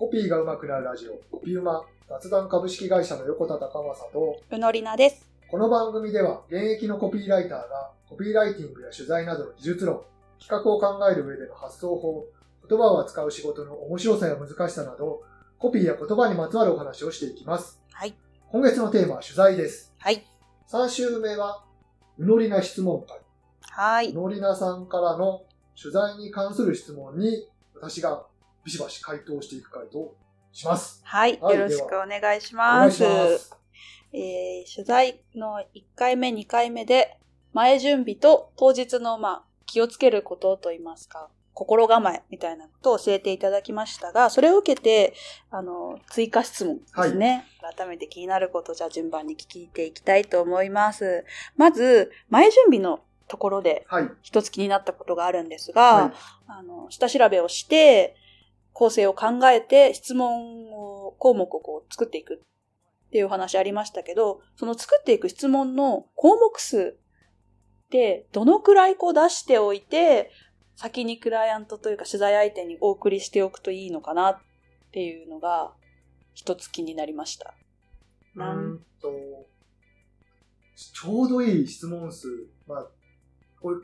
コピーが上手くなるラジオ、コピウマ、雑談株式会社の横田隆正と、うのりなです。この番組では現役のコピーライターがコピーライティングや取材などの技術論、企画を考える上での発想法、言葉を扱う仕事の面白さや難しさなど、コピーや言葉にまつわるお話をしていきます。はい。今月のテーマは取材です。はい。3週目は、うのりな質問会。はい。うのりなさんからの取材に関する質問に私がビシバシ回答していく回答します。はい。はいよろしくお願いします。ます。えー取材の1回目、2回目で、前準備と当日の、まあ、気をつけることといいますか、心構えみたいなことを教えていただきましたが、それを受けて、あの、追加質問ですね。改めて気になること、じゃあ順番に聞いていきたいと思います。まず、前準備のところではい。一つ気になったことがあるんですが、はいあの、下調べをして、構成を考えて、質問を、項目をこう作っていくっていうお話ありましたけど、その作っていく質問の項目数って、どのくらいこう出しておいて、先にクライアントというか取材相手にお送りしておくといいのかなっていうのが、一つ気になりました。うなんと、ちょうどいい質問数、まあ、これ、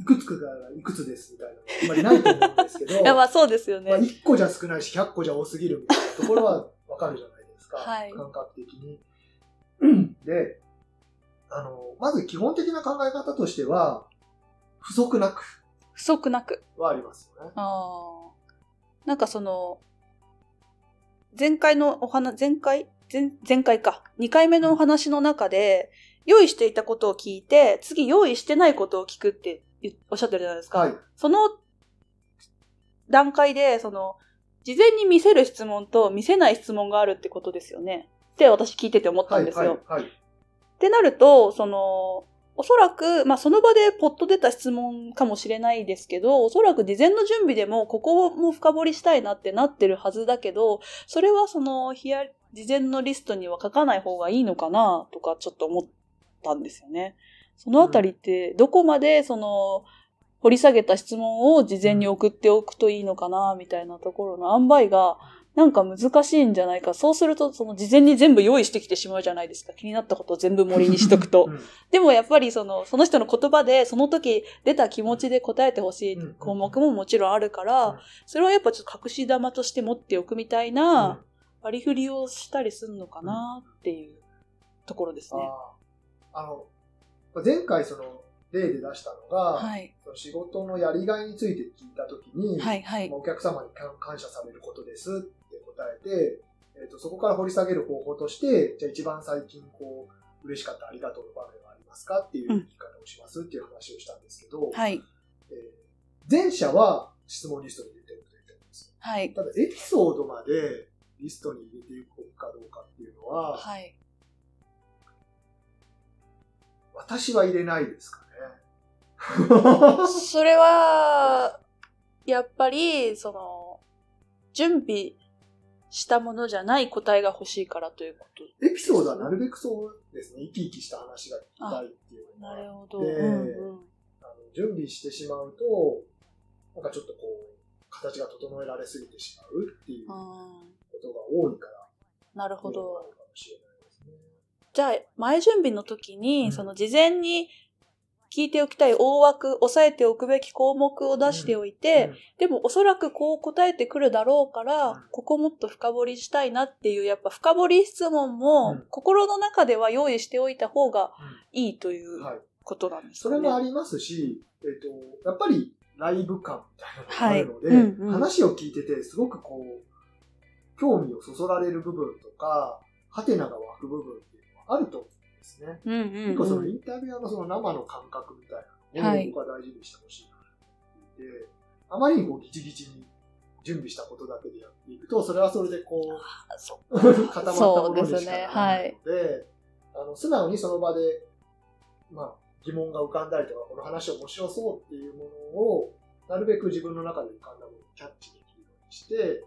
いくつかがいくつですみたいなあんまりないと思うんですけど、いや、まあそうですよね。まあ、1個じゃ少ないし、100個じゃ多すぎるみたいなところはわかるじゃないですか。はい感覚的に。で、あの、まず基本的な考え方としては、不足なく不足なく。はありますよね。ああ。なんかその、前回のお話、前回？前前回か。2回目のお話の中で、用意していたことを聞いて、次用意してないことを聞くって言おっしゃってるじゃないですか。はい。その段階で、その、事前に見せる質問と見せない質問があるってことですよね。って私聞いてて思ったはい、んですよ。はい、はい。ってなると、その、おそらく、まあ、その場でポッと出た質問かもしれないですけど、おそらく事前の準備でも、ここも深掘りしたいなってなってるはずだけど、それはその、ヒア、事前のリストには書かない方がいいのかな、とかちょっと思ったんですよね。そのあたりって、どこまでその、掘り下げた質問を事前に送っておくといいのかな、みたいなところの塩梅が、なんか難しいんじゃないか。そうすると、その事前に全部用意してきてしまうじゃないですか。気になったことを全部盛りにしとくとう。んでもやっぱりその、その人の言葉で、その時出た気持ちで答えてほしいうん項目ももちろんあるから、うんそれはやっぱちょっと隠し玉として持っておくみたいな割り振りをしたりするのかなっていうところですね。あの、前回その例で出したのが、はい。その仕事のやりがいについて聞いたときに、はい、はいまあ。お客様に感感謝されることですって答えて、えーと、そこから掘り下げる方法として、じゃあ一番最近こう、嬉しかったありがとうの場面はありますかっていう言い方をしますっていう話をしたんですけど、はい。えー前者は質問リストに入れておくといいと思います。はい。ただ、エピソードまでリストに入れていくかどうかっていうのは、はい。私は入れないですかね。それは、やっぱり、その、準備したものじゃない答えが欲しいからということ。エピソードはなるべくそうですね、生き生きした話が聞きたいっていうのがなるほど。でうんうん。あの準備してしまうと、なんかちょっとこう、形が整えられすぎてしまうっていうこうんとが多いから、なるほどかもしれない。じゃあ、前準備の時に、うん。その事前に聞いておきたい大枠、押さえておくべき項目を出しておいて、でもおそらくこう答えてくるだろうから、うん。ここもっと深掘りしたいなっていう、やっぱ深掘り質問も、うん。心の中では用意しておいた方がいいという。ことなんですかね。それもありますし、えっ、と、やっぱりライブ感みたいなのがあるので、はい。うんうん。話を聞いてて、すごくこう、興味をそそられる部分とか、ハテナが湧く部分ってあると思うんですね。うんうん、うん。結構そのインタビュアーのその生の感覚みたいなのをはい僕は大事にしてほしいなと思っていて、あまりにこうギチギチに準備したことだけでやっていくと、それはそれでこう、固まったものにしそうですねかないので、あの素直にその場で、まあ、疑問が浮かんだりとか、この話面白そうっていうものを、なるべく自分の中で浮かんだものをキャッチできるようにして、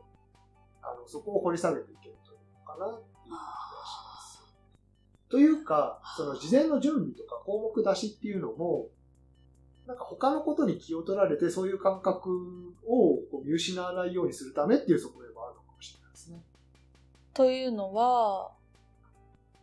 あのそこを掘り下げていけるといいのかなっていう。というか、その事前の準備とか項目出しっていうのも、なんか他のことに気を取られて、そういう感覚をこう見失わないようにするためっていう側面もあるのかもしというのは、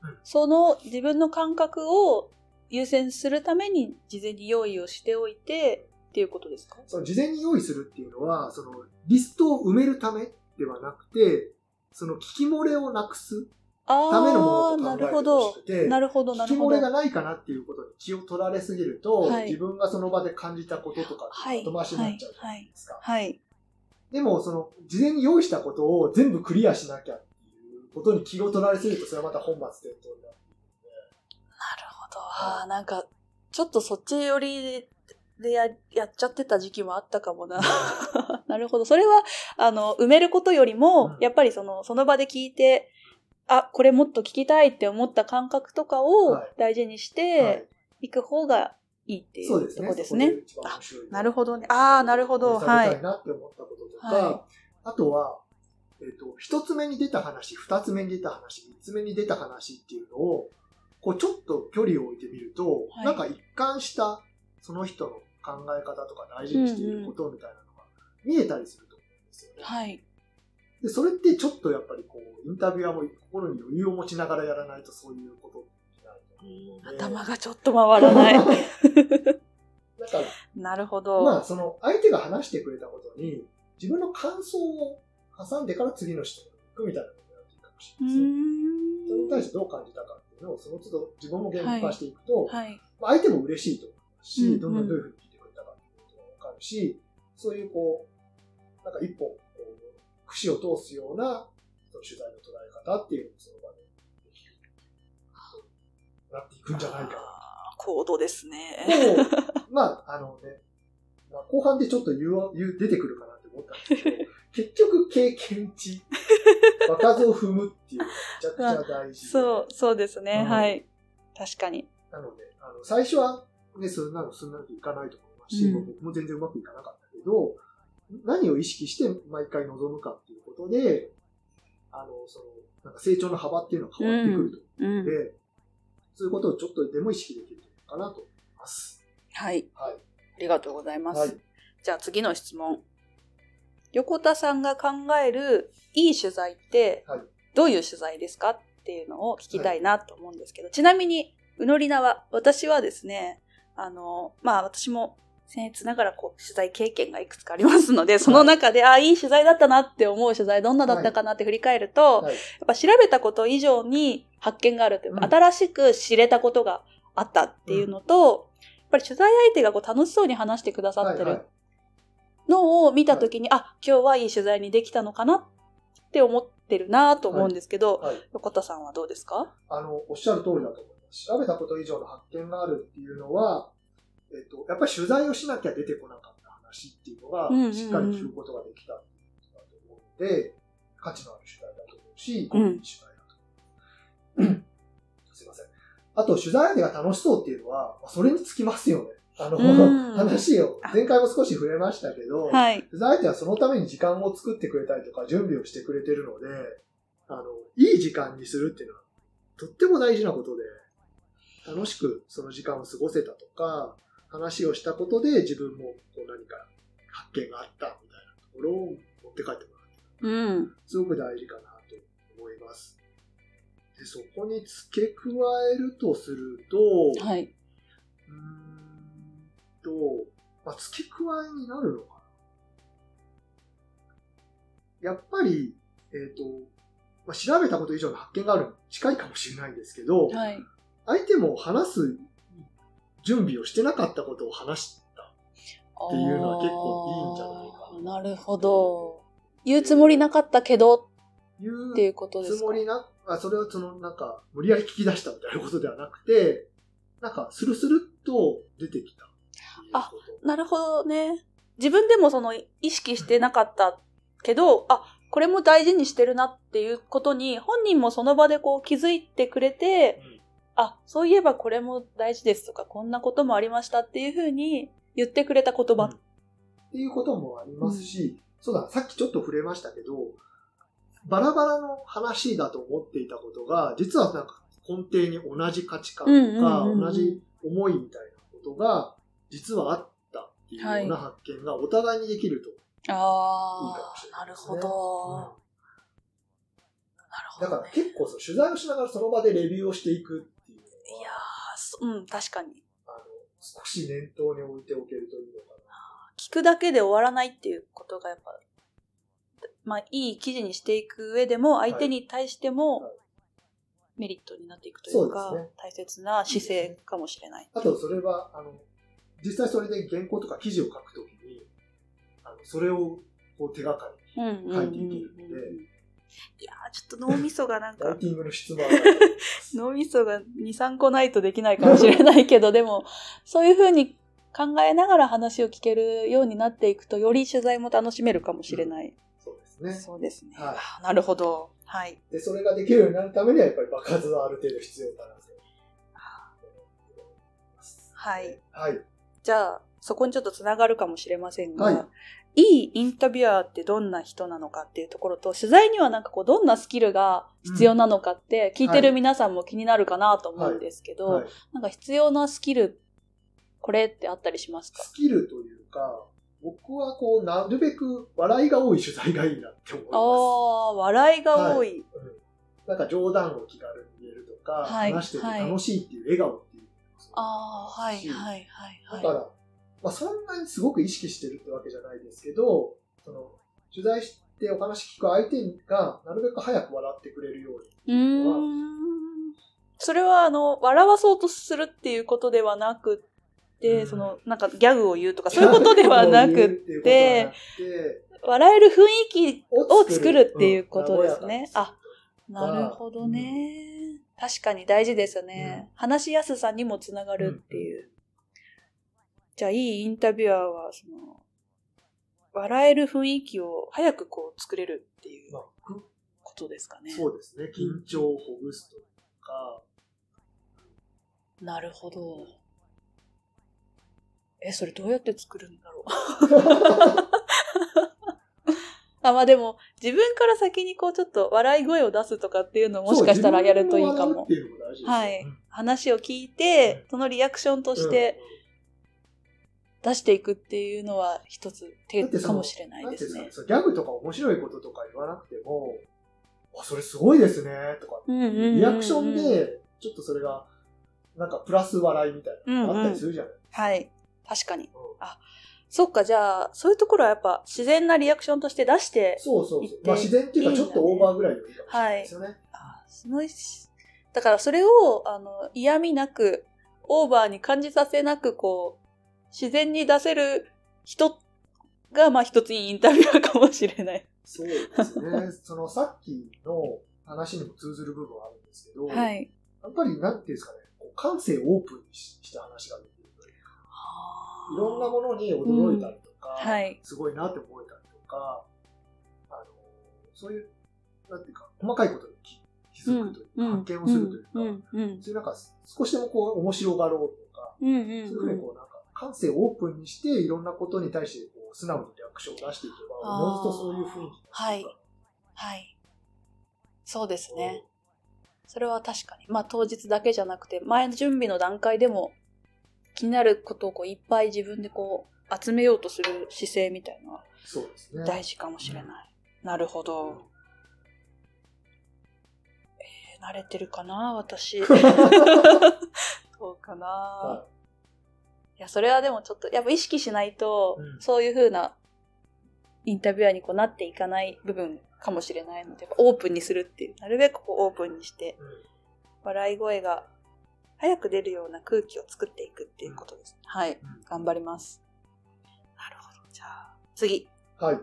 うん。その自分の感覚を優先するために事前に用意をしておいてっていうことですか？その事前に用意するっていうのは、そのリストを埋めるためではなくて、その聞き漏れをなくすあためのもあ、のと考えてほなるほどし。くて、なるほど、なるほど聞き漏れ。がないかなっていうことに気を取られすぎると、はい自分がその場で感じたこととかはい。後回しになっちゃうじゃないですか。はい。でも、その、事前に用意したことを全部クリアしなきゃっていうことに気を取られすぎると、それはまた本末転倒になる。なるほど。ああ、なんか、ちょっとそっち寄りでややっちゃってた時期もあったかもな。なるほど。それは、あの、埋めることよりも、うんやっぱりその、その場で聞いて、あ、これもっと聞きたいって思った感覚とかをはい大事にしはいて、いく方がいいっていうとそうですね。こですね。なるほどね。ああ、なるほど。食べたはいなって思ったこととか、はあとは、えっ、と、一つ目に出た話、二つ目に出た話、三つ目に出た話っていうのを、こうちょっと距離を置いてみると、はいなんか一貫したその人の考え方とか大事にしていることみたいなのが見えたりすると思うんですよね。はい。で、それってちょっとやっぱりこう、インタビュアーも心に余裕を持ちながらやらないとそういうことになると思うので。頭がちょっと回らない。だから、なるほど。まあ、その相手が話してくれたことに、自分の感想を挟んでから次の人に行くみたいなことをやっていいかもしうれないですね。ーん。それに対してどう感じたかっていうのを、その都度自分も言語化していくと、はい。まあ相手も嬉しいと思いますし、うんどんなどういうふうに聞いてくれたかっていうことがわかるし、そういうこう、なんか一本、こう、串を通すような、その取材の捉え方っていうのをその場でできる。なっていくんじゃないかな。高度ですね。と、まあ、あのね、まあ、後半でちょっと言うわ言う出てくるかなって思ったんですけど、結局経験値、場数を踏むっていうのがめちゃくちゃ大事で。そう、そうですね。うんはい。確かに。なので、あの、最初はね、そんなのすんなりいかないと思いますし、うん僕も全然うまくいかなかったけど、何を意識して毎回臨むかっていうことで、あの、その、なんか成長の幅っていうのが変わってくるとうん思うの。で、そういうことをちょっとでも意識できるかなと思います。はい。はい。ありがとうございます。はい。じゃあ次の質問。横田さんが考えるいい取材ってはい、どういう取材ですかっていうのを聞きたいなと思うんですけど、ちなみに、うのりなは、私はですね、あの、まあ私も僭越ながらこう取材経験がいくつかありますので、その中で、ああ、いい取材だったなって思う取材どんなだったかなって振り返ると、はい。やっぱ調べたこと以上に発見があるというか、うん。新しく知れたことがあったっていうのと、やっぱり取材相手がこう楽しそうに話してくださってはいるのを見たときに、あ、今日はいい取材にできたのかなって思ってるなと思うんですけど、はい。横田さんはどうですか？あの、おっしゃる通りだと思います。調べたこと以上の発見があるっていうのは、えっと、やっぱり取材をしなきゃ出てこなかった話っていうのがしっかり聞くことができたっていうことだと思うので、価値のある取材だと思うし、取材だと思う。すいません。あと、取材相手が楽しそうっていうのは、まあそれにつきますよね。あの、うん話を、前回も少し触れましたけど、はい。取材相手はそのために時間を作ってくれたりとか準備をしてくれてるので、あの、いい時間にするっていうのはとっても大事なことで、楽しくその時間を過ごせたとか、話をしたことで自分もこう何か発見があったみたいなところを持って帰ってもらう。うん。すごく大事かなと思います。で、そこに付け加えるとすると、はい。うーんと、まあ、付け加えになるのかな。やっぱり、えっ、と、まあ、調べたこと以上の発見があるに近いかもしれないんですけど、はい。相手も話す準備をしてなかったことを話した。っていうのは結構いいんじゃないかなな。なるほど。言うつもりなかったけどっていうことですか？つもりな、あそれをその、なんか、無理やり聞き出したみたいなことではなくて、なんか、スルスルっと出てきたっていうこと。なるほどね。自分でもその意識してなかったけど、あ、これも大事にしてるなっていうことに、本人もその場でこう気づいてくれて、うんあ、そういえばこれも大事ですとか、こんなこともありましたっていうふうに言ってくれた言葉。うんっていうこともありますし、そうだ、さっきちょっと触れましたけど、バラバラの話だと思っていたことが、実はなんか根底に同じ価値観とうんうんか、うんうん同じ思いみたいなことが、実はあったっていうような発見がお互いにできると。いいかあもしれあ、ないるなですねほど。ほど、ね。だから結構そう取材をしながらその場でレビューをしていくっていうのいやは、ーそうん、確かに。あの、少し念頭に置いておけるといいのかな。聞くだけで終わらないっていうことがやっぱ、まあ、いい記事にしていく上でも、相手に対してはいもメリットになっていくというか、そうですね大切な姿勢かもしれない。あと、それは、あの、実際それで原稿とか記事を書くときに、あの、それをこう手がかりうんうんうんうん書いていけるのでいやーちょっと脳みそがなんか。脳みそが2、3個ないとできないかもしれないけど、でも、そういうふうに考えながら話を聞けるようになっていくと、より取材も楽しめるかもしれない。そうですね。そうですね。はいなるほど。はい。で、それができるようになるためには、やっぱり爆発はある程度必要かなと。はい。はい。じゃあ、そこにちょっとつながるかもしれませんが、はいいいインタビュアーってどんな人なのかっていうところと、取材にはなんかこう、どんなスキルが必要なのかって、聞いてる皆さんも気になるかなと思うんですけど、はい、なんか必要なスキル、これってあったりしますか？スキルというか、僕はこう、なるべく笑いが多い取材がいいなって思います。ああ、笑いが多い。うん。なんか冗談を気軽に言えるとか、はい。話してて楽しいっていう笑顔っていうのもそうああ、はい、しはい、はい、はい。だから、まあ、そんなにすごく意識してるってわけじゃないですけど、その取材してお話聞く相手がなるべく早く笑ってくれるように。うーん。それは、あの、笑わそうとするっていうことではなくて、うんその、なんかギャグを言うとか、そういうことではなくて笑える雰囲気を作作るっていうことですね。うんあ、なるほどね。確かに大事ですよね。話しやすさにもつながるっていう。じゃあ、いいインタビュアーは、その、笑える雰囲気を早くこう作れるっていうまあことですかね。そうですね。緊張をほぐすとか、なるほど。え、それどうやって作るんだろう。あ、まあでも、自分から先にこうちょっと笑い声を出すとかっていうのをもしかしたらやるといいかもはいうん話を聞いて、そのリアクションとして出していくっていうのは一つ手かもしれないですねギャグとか面白いこととか言わなくても、あ、それすごいですね、とか、うんうんうんうんリアクションで、ちょっとそれが、なんかプラス笑いみたいなのがあったりするじゃない、はい。確かに。うんそっか、じゃあ、そういうところはやっぱ自然なリアクションとして出して、そうそうそう。まあ自然っていうかちょっとオーバーぐらいでもいいかもしれないですよね。あそのだからそれを、あの、嫌味なく、オーバーに感じさせなく、こう、自然に出せる人が、まあ一ついいインタビュアーかもしれない。そうですね。そのさっきの話にも通ずる部分はあるんですけど、はい。やっぱりなんていうんですかね、こう感性をオープンにしした話ができるというか、いろんなものに驚いたりとか、はい。すごいなって思えたりとか、あの、そういう、なんていうか、細かいことに気気づくというか、発見をするというか、うん、うん、うん。そういうなんか少しでもこう面白がろうとか、うん、うん。そういうふうにこうなんか感性をオープンにしていろんなことに対してこう素直にリアクションを出していけば、おのずとそういう雰囲気になっていはい。そうですね。それは確かに。まあ当日だけじゃなくて、前の準備の段階でも気になることをこういっぱい自分でこう集めようとする姿勢みたいなのは。大事かもしれない。なるほど。えー慣れてるかな私。そうかな、、はいや、それはでもちょっと、やっぱ意識しないと、うんそういう風なインタビュアーにこうなっていかない部分かもしれないので、オープンにするっていう、なるべくこうオープンにして、うん笑い声が早く出るような空気を作っていくっていうことです。はい。うん頑張ります。なるほど。じゃあ、次。はい。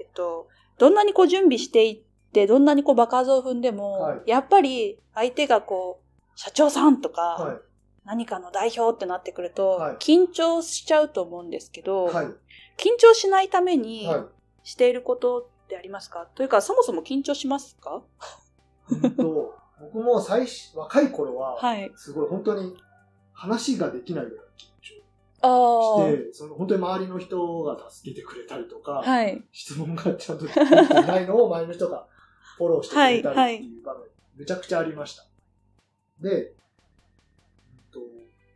えっと、どんなにこう準備していって、どんなにこう爆発を踏んでも、はいやっぱり相手がこう、社長さんとか、はい。何かの代表ってなってくると、はい緊張しちゃうと思うんですけど、はい。緊張しないためにはい。していることってありますか？というか、そもそも緊張しますか？うんと、僕も最初、若い頃は、はい。すごい本当に話ができないぐらい緊あ張あ。して、その本当に周りの人が助けてくれたりとか、はい。質問がちゃんとできていないのを周りの人がフォローしてくれたりっていう場面、めちゃくちゃありました。で、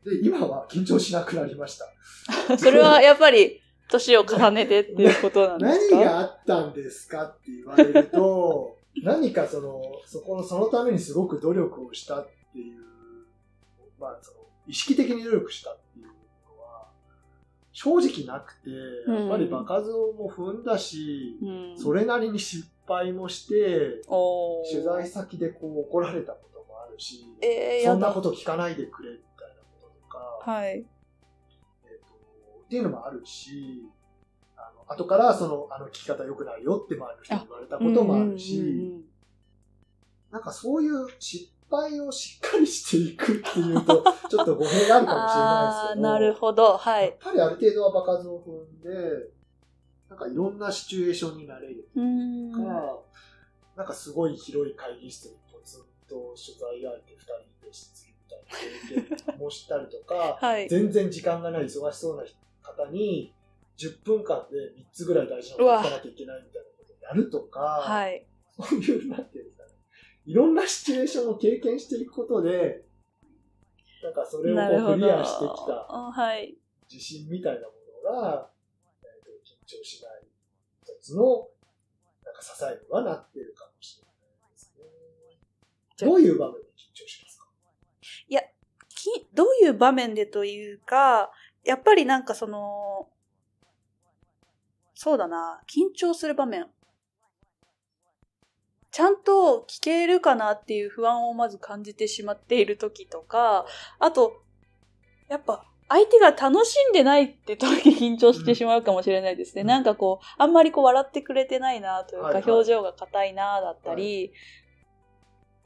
で、今は緊張しなくなりました。それはやっぱり、年を重ねてっていうことなんですか？何があったんですかって言われると、何かその、そこの、そのためにすごく努力をしたっていう、まあその、意識的に努力したっていうのは、正直なくて、やっぱり場数をも踏んだし、うんそれなりに失敗もして、取材先でこう怒られたこともあるし、えー。そんなこと聞かないでくれみたいなこととか、はい。えっとっていうのもあるし、あの後からその、あの聞き方良くないよって周りの人に言われたこともあるし、うんうんうんうんなんかそういう失敗をしっかりしていくっていうと、ちょっと語弊があるかもしれないですけど、なるほど。はい。やっぱりある程度は場数を踏んで、なんかいろんなシチュエーションになれるうーん。とか、なんかすごい広い会議室にポツンと取材相手2人で質もしたりとか、はい。全然時間がない忙しそうな方に、10分間で3つぐらい大事なこと聞かなきゃいけないみたいなことをやるとか、はい。そういう、なんていうんですかね。いろんなシチュエーションを経験していくことで、なんかそれを。クリアしてきた。自信みたいなものが、えーと緊張しない一つのなんか支えにはなっているかもしれないですね。どういう場面きどういう場面でというか、やっぱりなんかその、そうだな、緊張する場面。ちゃんと聞けるかなっていう不安をまず感じてしまっている時とか、あと、やっぱ相手が楽しんでないって時緊張してしまうかもしれないですね。うんなんかこう、あんまりこう笑ってくれてないなというか、はいはい表情が硬いなだったり、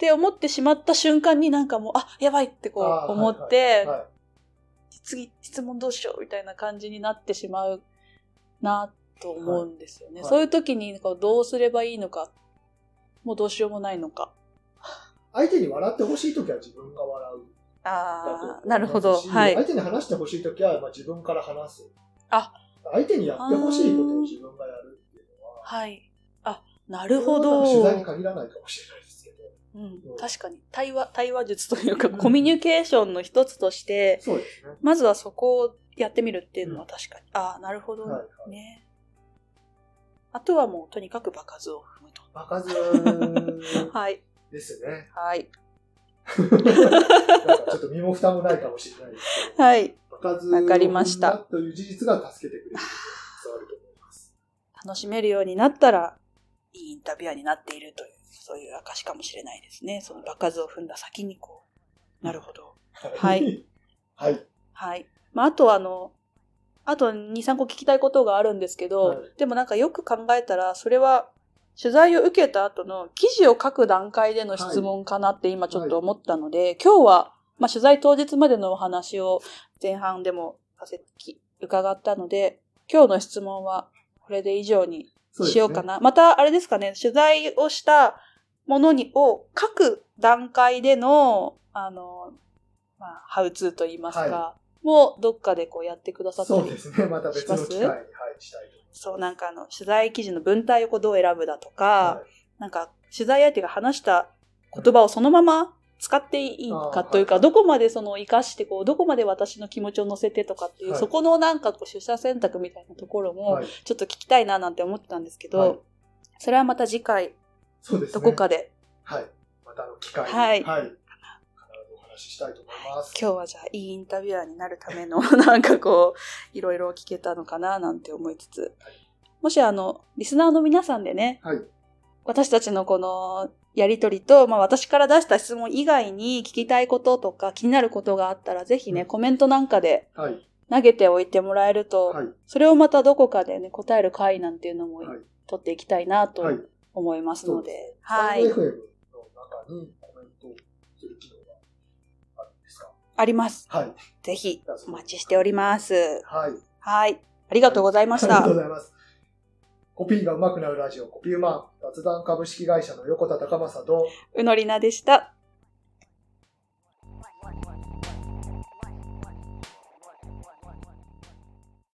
って思ってしまった瞬間になんかもう、あ、やばいってこう思って、はい次質問どうしようみたいな感じになってしまうなと思うんですよね。はいそういう時にこうどうすればいいのか、もうどうしようもないのか。相手に笑ってほしいときは自分が笑う。ああ、なるほど。しはい。相手に話してほしいときはまあ自分から話す。あ相手にやってほしいことを自分がやるっていうのは、はい。あ、なるほど。取材に限らないかもしれない。うん、確かに。対話、対話術というか、コミュニケーションの一つとして、そうですね。まずはそこをやってみるっていうのは確かに。ああ、なるほど。ね。あとはもう、とにかく場数を踏むと。場数 はい。ですね。はい。なんかちょっと身も蓋もないかもしれないですけど、はい。場数りましたを踏んだという事実が助けてくれる伝わると思います。楽しめるようになったら、いいインタビュアーになっているという、そういう証かもしれないですね。その場数を踏んだ先にこう。なるほど。はい。はい。はい。まあ、あとはあの、あと2、3個聞きたいことがあるんですけど、はいでもなんかよく考えたら、それは取材を受けた後の記事を書く段階での質問かなって今ちょっと思ったので、今日は、まあ、取材当日までのお話を前半でもさせき伺ったので、今日の質問はこれで以上にしようかな。また、あれですかね、取材をしたものにを書く段階での、あの、まあ、ハウツーと言いますか、はもうどっかでこうやってくださったりそうですね。また別の機会に、はい、したい。そう、なんかあの、取材記事の文体をこうどう選ぶだとか、はいなんか、取材相手が話した言葉をそのまま使っていいかというか、どこまでその活かして、こう、どこまで私の気持ちを乗せてとかっていう、はいそこのなんかこう、取捨選択みたいなところも、はいちょっと聞きたいななんて思ってたんですけど、はいそれはまた次回、そうですね。どこかで、はい。またあの機会に、はいはい。必ずお話ししたいと思います。今日はじゃあいいインタビュアーになるための、なんかこう、いろいろ聞けたのかななんて思いつつ、もしあの、リスナーの皆さんでね、はい。私たちのこのやりとりと、まあ私から出した質問以外に聞きたいこととか気になることがあったら、ぜひね、うんコメントなんかではい。投げておいてもらえると、はい。それをまたどこかでね、答える回なんていうのもはい取っていきたいなとはい。思いますので、はい。スタンド FM の中にコメントする機能があるんですか？あります。はい。ぜひお待ちしております。はい。はい。ありがとうございましありがた。とうございます。コピーが上手くなるラジオ、コピーマン、雑談株式会社の横田隆正と、うのりなでした。